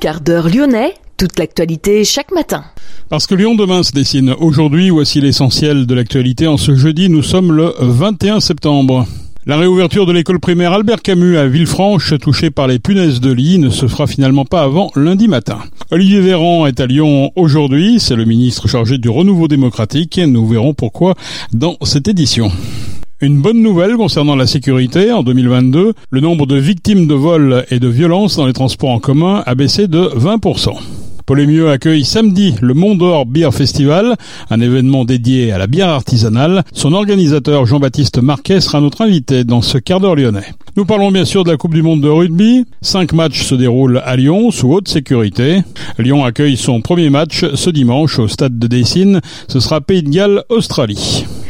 Quart d'heure lyonnais, toute l'actualité chaque matin. Parce que Lyon demain se dessine aujourd'hui, voici l'essentiel de l'actualité. En ce jeudi, nous sommes le 21 septembre. La réouverture de l'école primaire Albert Camus à Villefranche, touchée par les punaises de lit, ne se fera finalement pas avant lundi matin. Olivier Véran est à Lyon aujourd'hui, c'est le ministre chargé du renouveau démocratique. Nous verrons pourquoi dans cette édition. Une bonne nouvelle concernant la sécurité, en 2022, le nombre de victimes de vols et de violences dans les transports en commun a baissé de 20%. Polémieux accueille samedi le Mont d'Or Beer Festival, un événement dédié à la bière artisanale. Son organisateur Jean-Baptiste Marquet sera notre invité dans ce quart d'heure lyonnais. Nous parlons bien sûr de la Coupe du Monde de rugby. Cinq matchs se déroulent à Lyon sous haute sécurité. Lyon accueille son premier match ce dimanche au stade de Dessine. Ce sera Pays de Galles, Australie.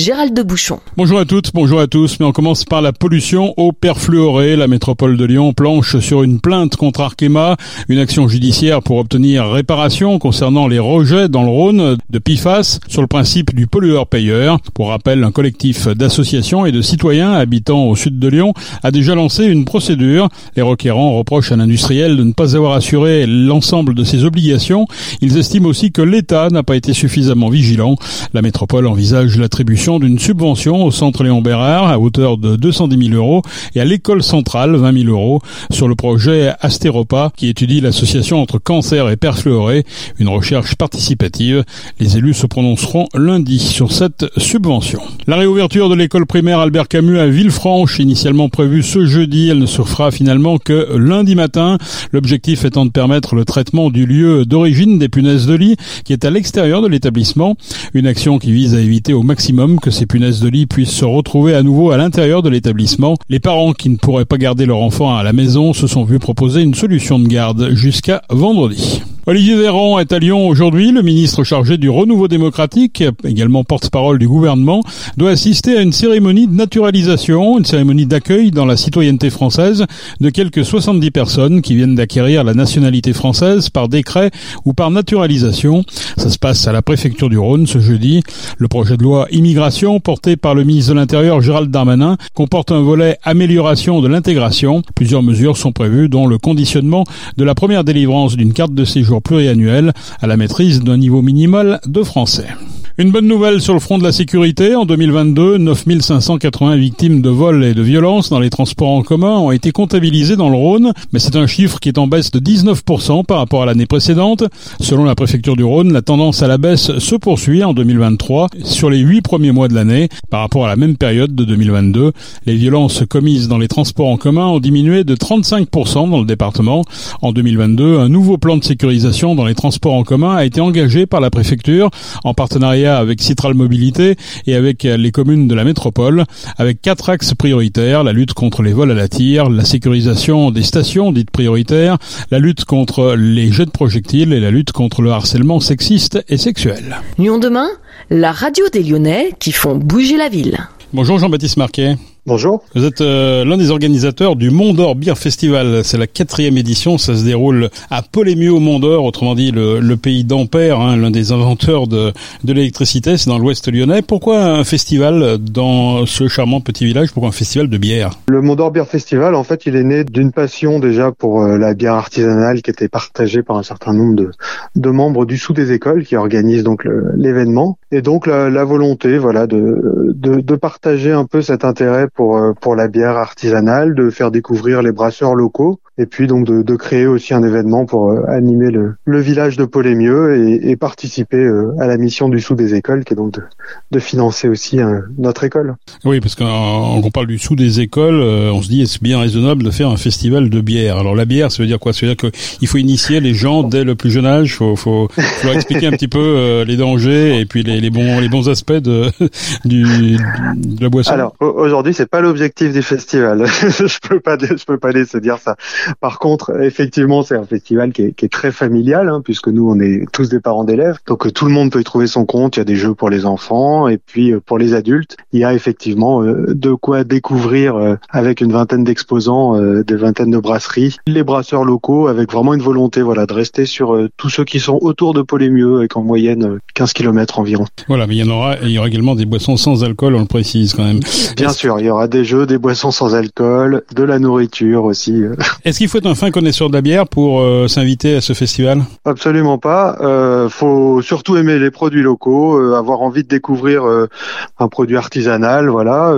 Gérald de Bouchon. Bonjour à toutes, bonjour à tous, mais on commence par la pollution au perfluoré. La métropole de Lyon planche sur une plainte contre Arkema, une action judiciaire pour obtenir réparation concernant les rejets dans le Rhône de PIFAS sur le principe du pollueur-payeur. Pour rappel, un collectif d'associations et de citoyens habitant au sud de Lyon a déjà lancé une procédure. Les requérants reprochent à l'industriel de ne pas avoir assuré l'ensemble de ses obligations. Ils estiment aussi que l'État n'a pas été suffisamment vigilant. La métropole envisage l'attribution d'une subvention au centre Léon Bérard à hauteur de 210 000 euros et à l'école centrale 20 000 euros sur le projet Astéropa qui étudie l'association entre cancer et perfluoré, une recherche participative. Les élus se prononceront lundi sur cette subvention. La réouverture de l'école primaire Albert Camus à Villefranche, initialement prévue ce jeudi, elle ne se fera finalement que lundi matin. L'objectif étant de permettre le traitement du lieu d'origine des punaises de lit qui est à l'extérieur de l'établissement. Une action qui vise à éviter au maximum que ces punaises de lit puissent se retrouver à nouveau à l'intérieur de l'établissement. Les parents qui ne pourraient pas garder leur enfant à la maison se sont vus proposer une solution de garde jusqu'à vendredi. Olivier Véran est à Lyon aujourd'hui. Le ministre chargé du renouveau démocratique, également porte-parole du gouvernement, doit assister à une cérémonie de naturalisation, une cérémonie d'accueil dans la citoyenneté française de quelques 70 personnes qui viennent d'acquérir la nationalité française par décret ou par naturalisation. Ça se passe à la préfecture du Rhône ce jeudi. Le projet de loi immigration porté par le ministre de l'Intérieur Gérald Darmanin comporte un volet amélioration de l'intégration. Plusieurs mesures sont prévues dont le conditionnement de la première délivrance d'une carte de séjour pluriannuel à la maîtrise d'un niveau minimal de français. Une bonne nouvelle sur le front de la sécurité. En 2022, 9580 victimes de vols et de violences dans les transports en commun ont été comptabilisées dans le Rhône, mais c'est un chiffre qui est en baisse de 19% par rapport à l'année précédente. Selon la préfecture du Rhône, la tendance à la baisse se poursuit en 2023 sur les huit premiers mois de l'année par rapport à la même période de 2022. Les violences commises dans les transports en commun ont diminué de 35% dans le département. En 2022, un nouveau plan de sécurisation dans les transports en commun a été engagé par la préfecture en partenariat avec Citral Mobilité et avec les communes de la métropole, avec quatre axes prioritaires, la lutte contre les vols à la tire, la sécurisation des stations dites prioritaires, la lutte contre les jets de projectiles et la lutte contre le harcèlement sexiste et sexuel. Lyon demain, la radio des Lyonnais qui font bouger la ville. Bonjour Jean-Baptiste Marquet. Bonjour. Vous êtes euh, l'un des organisateurs du Mont d'Or Beer Festival. C'est la quatrième édition. Ça se déroule à Polémieux au Mont d'Or, autrement dit le, le pays d'Ampère, hein, l'un des inventeurs de, de l'électricité. C'est dans l'ouest lyonnais. Pourquoi un festival dans ce charmant petit village? Pourquoi un festival de bière? Le Mont d'Or Beer Festival, en fait, il est né d'une passion déjà pour euh, la bière artisanale qui était partagée par un certain nombre de, de membres du sous des écoles qui organisent donc l'événement. Et donc la, la, volonté, voilà, de, de, de partager un peu cet intérêt pour, euh, pour la bière artisanale, de faire découvrir les brasseurs locaux et puis donc de, de, créer aussi un événement pour euh, animer le, le, village de Polémieux et, et participer euh, à la mission du sous des écoles, qui est donc de, de financer aussi euh, notre école. Oui, parce qu'on on parle du sous des écoles, on se dit est-ce bien raisonnable de faire un festival de bière? Alors la bière, ça veut dire quoi? Ça veut dire qu'il faut initier les gens dès le plus jeune âge, faut, faut, faut leur expliquer un petit peu les dangers et puis les, les, bons les bons aspects de du de la boisson. Alors aujourd'hui, c'est pas l'objectif du festival. je peux pas je peux pas laisser dire ça. Par contre, effectivement, c'est un festival qui est, qui est très familial, hein, puisque nous, on est tous des parents d'élèves. Donc, euh, tout le monde peut y trouver son compte. Il y a des jeux pour les enfants et puis euh, pour les adultes, il y a effectivement euh, de quoi découvrir avec une vingtaine d'exposants, des vingtaines de brasseries, les brasseurs locaux, avec vraiment une volonté, voilà, de rester sur tous ceux qui sont autour de Polémieux, avec en moyenne 15 km environ. Voilà, mais il y en aura, il y aura également des boissons sans alcool, on le précise quand même. Bien sûr, il y y aura des jeux, des boissons sans alcool, de la nourriture aussi. Est-ce qu'il faut être un fin connaisseur de la bière pour s'inviter à ce festival? Absolument pas. Euh, faut surtout aimer les produits locaux, avoir envie de découvrir un produit artisanal. Voilà.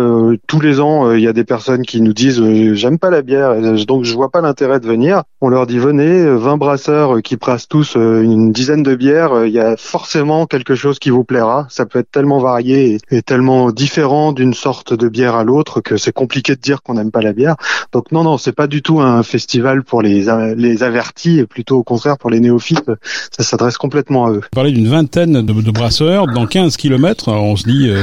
tous les ans, il y a des personnes qui nous disent j'aime pas la bière, donc je vois pas l'intérêt de venir. On leur dit venez, 20 brasseurs qui brassent tous une dizaine de bières, il y a forcément quelque chose qui vous plaira. Ça peut être tellement varié et, tellement différent d'une sorte de bière à l'autre que c'est compliqué de dire qu'on n'aime pas la bière. Donc non, non, c'est pas du tout un festival pour les, les avertis, et plutôt au contraire pour les néophytes. Ça s'adresse complètement à eux. Vous parlez d'une vingtaine de, brasseurs dans 15 kilomètres. On se dit, euh,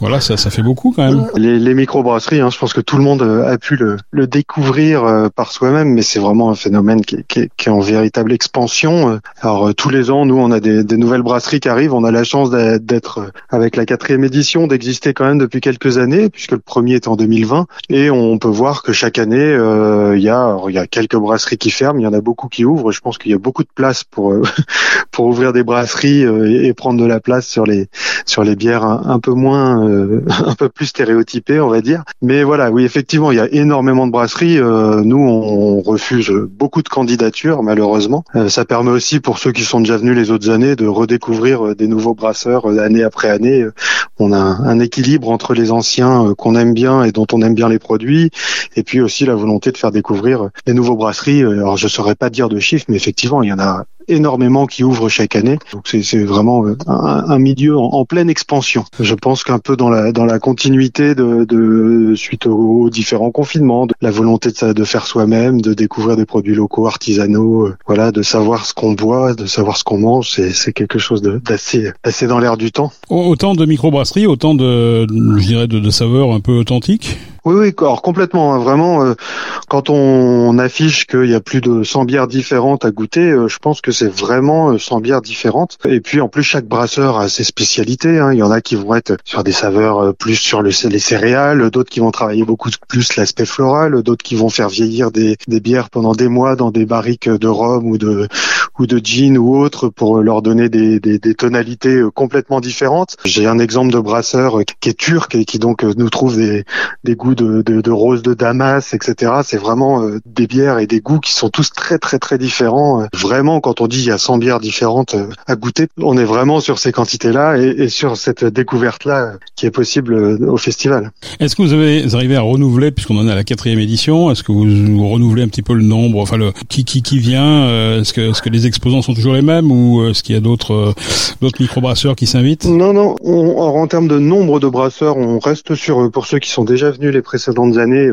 voilà, ça, ça fait beaucoup quand même. Les, les micro-brasseries, hein, je pense que tout le monde euh, a pu le, le découvrir euh, par soi-même, mais c'est vraiment un phénomène qui, qui, qui, est en véritable expansion. Alors tous les ans, nous, on a des, des nouvelles brasseries qui arrivent. On a la chance d'être avec la quatrième édition, d'exister quand même depuis quelques années, puisque le premier est en 2020, et on peut voir que chaque année, euh, il y a il y a quelques brasseries qui ferment, il y en a beaucoup qui ouvrent. Je pense qu'il y a beaucoup de place pour euh, pour ouvrir des brasseries euh, et, prendre de la place sur les sur les bières un, peu moins un peu plus stéréotypées, on va dire. Mais voilà, oui, effectivement, il y a énormément de brasseries. nous, on, refuse beaucoup de candidatures, malheureusement. ça permet aussi pour ceux qui sont déjà venus les autres années de redécouvrir des nouveaux brasseurs année après année. On a un, équilibre entre les anciens qu'on aime bien et dont on aime bien les produits, et puis aussi la volonté de faire découvrir les nouveaux brasseries. Alors je saurais pas dire de chiffres, mais effectivement, il y en a énormément qui ouvrent chaque année. Donc c'est vraiment euh, un, milieu en, pleine expansion. Je pense qu'un peu dans la continuité de, suite aux, différents confinements, de la volonté de, faire soi-même, de découvrir des produits locaux, artisanaux, euh, voilà, de savoir ce qu'on boit, de savoir ce qu'on mange, c'est quelque chose d'assez assez dans l'air du temps. Autant de microbrasseries, autant de je dirais de saveurs un peu authentiques? Oui, oui, alors complètement. Hein, vraiment, euh, quand on, affiche qu'il y a plus de 100 bières différentes à goûter, euh, je pense que c'est vraiment 100 euh, bières différentes. Et puis en plus, chaque brasseur a ses spécialités. Hein. Il y en a qui vont être sur des saveurs plus sur les céréales, d'autres qui vont travailler beaucoup plus l'aspect floral, d'autres qui vont faire vieillir des, bières pendant des mois dans des barriques de rhum ou de ou de gin ou autre pour leur donner des, tonalités complètement différentes. J'ai un exemple de brasseur qui est turc et qui donc nous trouve des, des goûts de, de, de rose de Damas, etc. C'est vraiment euh, des bières et des goûts qui sont tous très très très différents. Vraiment, quand on dit il y a 100 bières différentes euh, à goûter, on est vraiment sur ces quantités-là et, et, sur cette découverte-là qui est possible euh, au festival. Est-ce que vous avez arrivé à renouveler, puisqu'on en est à la quatrième édition, est-ce que vous, renouvelez un petit peu le nombre, enfin le qui qui, qui vient Est-ce que est-ce que les exposants sont toujours les mêmes ou est-ce qu'il y a d'autres d'autres microbrasseurs qui s'invitent? Non non, en termes de nombre de brasseurs, on reste sur pour ceux qui sont déjà venus les précédentes années.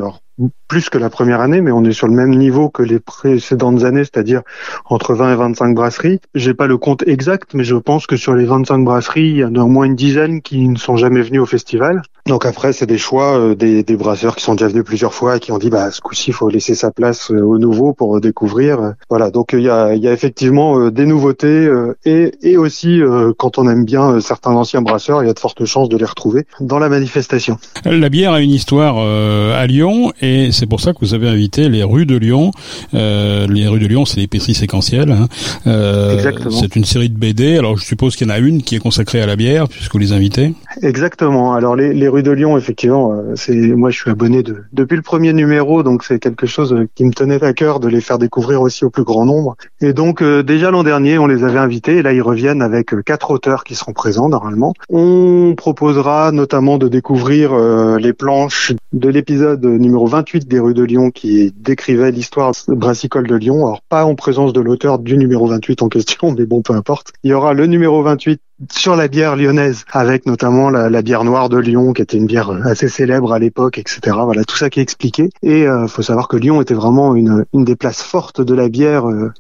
Plus que la première année, mais on est sur le même niveau que les précédentes années, c'est-à-dire entre 20 et 25 brasseries. J'ai pas le compte exact, mais je pense que sur les 25 brasseries, il y en a au moins une dizaine qui ne sont jamais venues au festival. Donc après, c'est des choix euh, des, des, brasseurs qui sont déjà venus plusieurs fois et qui ont dit, bah, ce coup-ci, il faut laisser sa place euh, au nouveau pour découvrir. Voilà, donc il y a, y a effectivement euh, des nouveautés et, et aussi, quand on aime bien certains anciens brasseurs, il y a de fortes chances de les retrouver dans la manifestation. La bière a une histoire à Lyon et c'est pour ça que vous avez invité les rues de Lyon. Euh, les rues de Lyon, c'est l'épicerie séquentielle. Hein. Euh, c'est une série de BD. Alors je suppose qu'il y en a une qui est consacrée à la bière, puisque vous les invitez. Exactement. Alors les, les rues de Lyon, effectivement, euh, c'est moi je suis abonné de, depuis le premier numéro, donc c'est quelque chose qui me tenait à cœur de les faire découvrir aussi au plus grand nombre. Et donc euh, déjà l'an dernier, on les avait invités, et là ils reviennent avec euh, quatre auteurs qui seront présents normalement. On proposera notamment de découvrir les planches de l'épisode numéro 28 des rues de Lyon qui décrivait l'histoire brassicole de Lyon. Alors pas en présence de l'auteur du numéro 28 en question, mais bon, peu importe. Il y aura le numéro 28 sur la bière lyonnaise, avec notamment la, bière noire de Lyon, qui était une bière assez célèbre à l'époque, etc. Voilà, tout ça qui est expliqué. Et euh, faut savoir que Lyon était vraiment une, une des places fortes de la bière euh,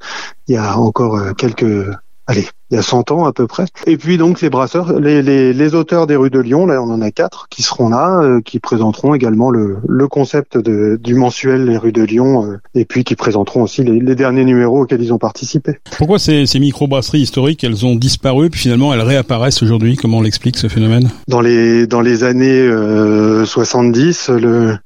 il y a encore euh, quelques allez, il y a 100 ans à peu près. Et puis donc les brasseurs, les, les, les, auteurs des rues de Lyon, là on en a quatre, qui seront là, euh, qui présenteront également le, le concept de, du mensuel Les rues de Lyon, euh, et puis qui présenteront aussi les, les, derniers numéros auxquels ils ont participé. Pourquoi ces, ces micro-brasseries historiques, elles ont disparu, puis finalement elles réapparaissent aujourd'hui? Comment on l'explique ce phénomène? Dans les, dans les années euh, 70, le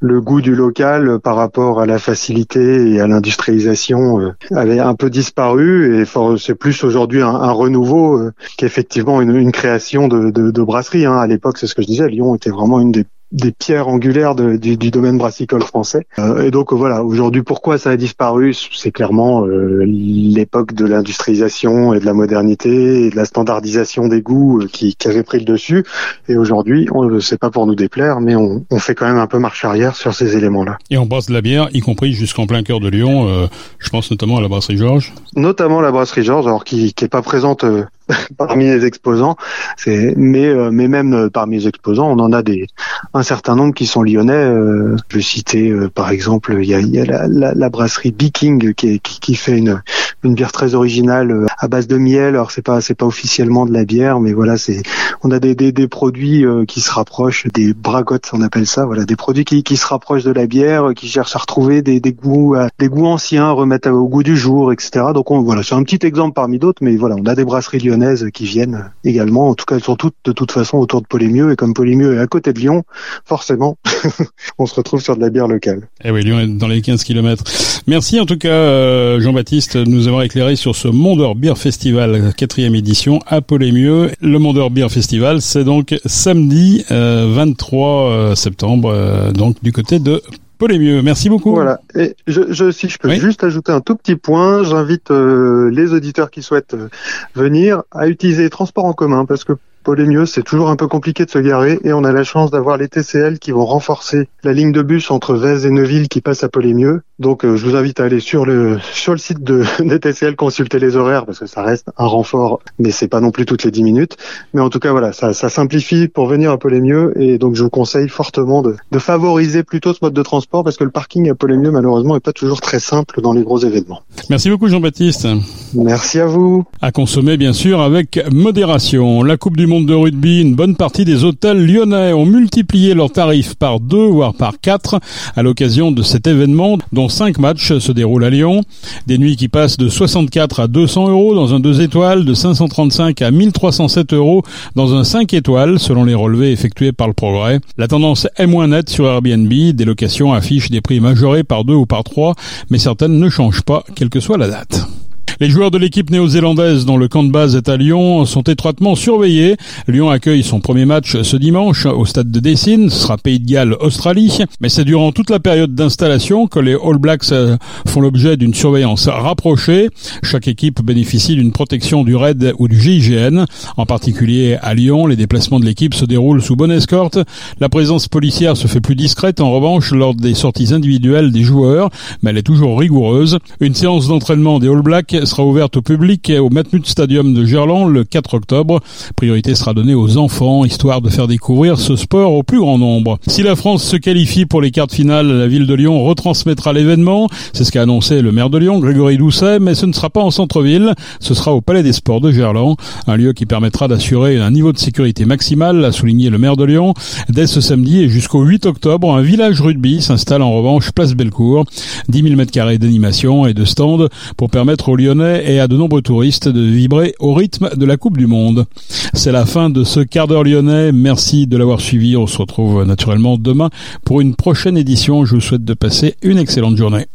le goût du local par rapport à la facilité et à l'industrialisation euh, avait un peu disparu et c'est plus aujourd'hui un, renouveau euh, qu'effectivement une, création de, brasserie. Hein. À l'époque, c'est ce que je disais, Lyon était vraiment une des des pierres angulaires du, du, domaine brassicole français. Euh, et donc voilà, aujourd'hui, pourquoi ça a disparu? C'est clairement euh, l'époque de l'industrialisation et de la modernité et de la standardisation des goûts euh, qui, qui avait pris le dessus. Et aujourd'hui, c'est pas pour nous déplaire, mais on, on, fait quand même un peu marche arrière sur ces éléments-là. Et on brasse de la bière, y compris jusqu'en plein cœur de Lyon. Euh, je pense notamment à la brasserie Georges. Notamment la brasserie Georges, alors qui, qui est pas présente parmi les exposants. C'est mais euh, mais même euh, parmi les exposants, on en a des un certain nombre qui sont lyonnais. Euh, je vais citer par exemple, il y a, la, brasserie Biking qui, fait une une bière très originale à base de miel. Alors c'est pas c'est pas officiellement de la bière, mais voilà, c'est on a des, des, des produits qui se rapprochent des bragottes, on appelle ça. Voilà, des produits qui, qui se rapprochent de la bière, qui cherchent à retrouver des, des goûts des goûts anciens, remettre au goût du jour, etc. Donc on, voilà, c'est un petit exemple parmi d'autres, mais voilà, on a des brasseries lyonnaises qui viennent également. En tout cas, elles sont toutes de toute façon autour de Polémieux. Et comme Polémieux est à côté de Lyon, forcément, on se retrouve sur de la bière locale. Eh oui, Lyon est dans les 15 kilomètres. Merci en tout cas, euh, Jean-Baptiste, de nous avoir éclairé sur ce Mondeur Beer Festival, quatrième édition à Polémieux. Le Mondeur Beer Festival, c'est donc samedi 23 euh, euh, septembre, donc du côté de mieux. Merci beaucoup. Voilà. Et je, je si je peux juste ajouter un tout petit point, j'invite euh, les auditeurs qui souhaitent euh, venir à utiliser les transports en commun parce que mieux, c'est toujours un peu compliqué de se garer et on a la chance d'avoir les TCL qui vont renforcer la ligne de bus entre Vez et Neuville qui passe à Polémieux. Donc euh, je vous invite à aller sur le sur le site de, des TCL consulter les horaires parce que ça reste un renfort mais c'est pas non plus toutes les 10 minutes. Mais en tout cas voilà, ça, ça simplifie pour venir à Polémieux et donc je vous conseille fortement de, de favoriser plutôt ce mode de transport parce que le parking à Polémieux malheureusement est pas toujours très simple dans les gros événements. Merci beaucoup Jean-Baptiste. Merci à vous. À consommer bien sûr avec modération. La Coupe du monde de rugby, une bonne partie des hôtels lyonnais ont multiplié leurs tarifs par deux, voire par quatre, à l'occasion de cet événement, dont cinq matchs se déroulent à Lyon. Des nuits qui passent de 64 à 200 euros dans un deux étoiles, de 535 à 1307 euros dans un cinq étoiles, selon les relevés effectués par le Progrès. La tendance est moins nette sur Airbnb. Des locations affichent des prix majorés par deux ou par trois, mais certaines ne changent pas, quelle que soit la date. Les joueurs de l'équipe néo-zélandaise dont le camp de base est à Lyon sont étroitement surveillés. Lyon accueille son premier match ce dimanche au stade de Dessine. Ce sera Pays de Galles, Australie. Mais c'est durant toute la période d'installation que les All Blacks euh, font l'objet d'une surveillance rapprochée. Chaque équipe bénéficie d'une protection du RAID ou du GIGN. En particulier à Lyon, les déplacements de l'équipe se déroulent sous bonne escorte. La présence policière se fait plus discrète en revanche lors des sorties individuelles des joueurs, mais elle est toujours rigoureuse. Une séance d'entraînement des All Blacks sera ouverte au public au Matmut Stadium de Gerland le 4 octobre. Priorité sera donnée aux enfants, histoire de faire découvrir ce sport au plus grand nombre. Si la France se qualifie pour les quarts de finale, la ville de Lyon retransmettra l'événement. C'est ce qu'a annoncé le maire de Lyon, Grégory Doucet, mais ce ne sera pas en centre-ville. Ce sera au Palais des Sports de Gerland, un lieu qui permettra d'assurer un niveau de sécurité maximal, a souligné le maire de Lyon. Dès ce samedi et jusqu'au 8 octobre, un village rugby s'installe en revanche place Bellecour. 10 000 m2 d'animation et de stands pour permettre aux Et à de nombreux touristes de vibrer au rythme de la Coupe du Monde. C'est la fin de ce quart d'heure lyonnais. Merci de l'avoir suivi. On se retrouve naturellement demain pour une prochaine édition. Je vous souhaite de passer une excellente journée.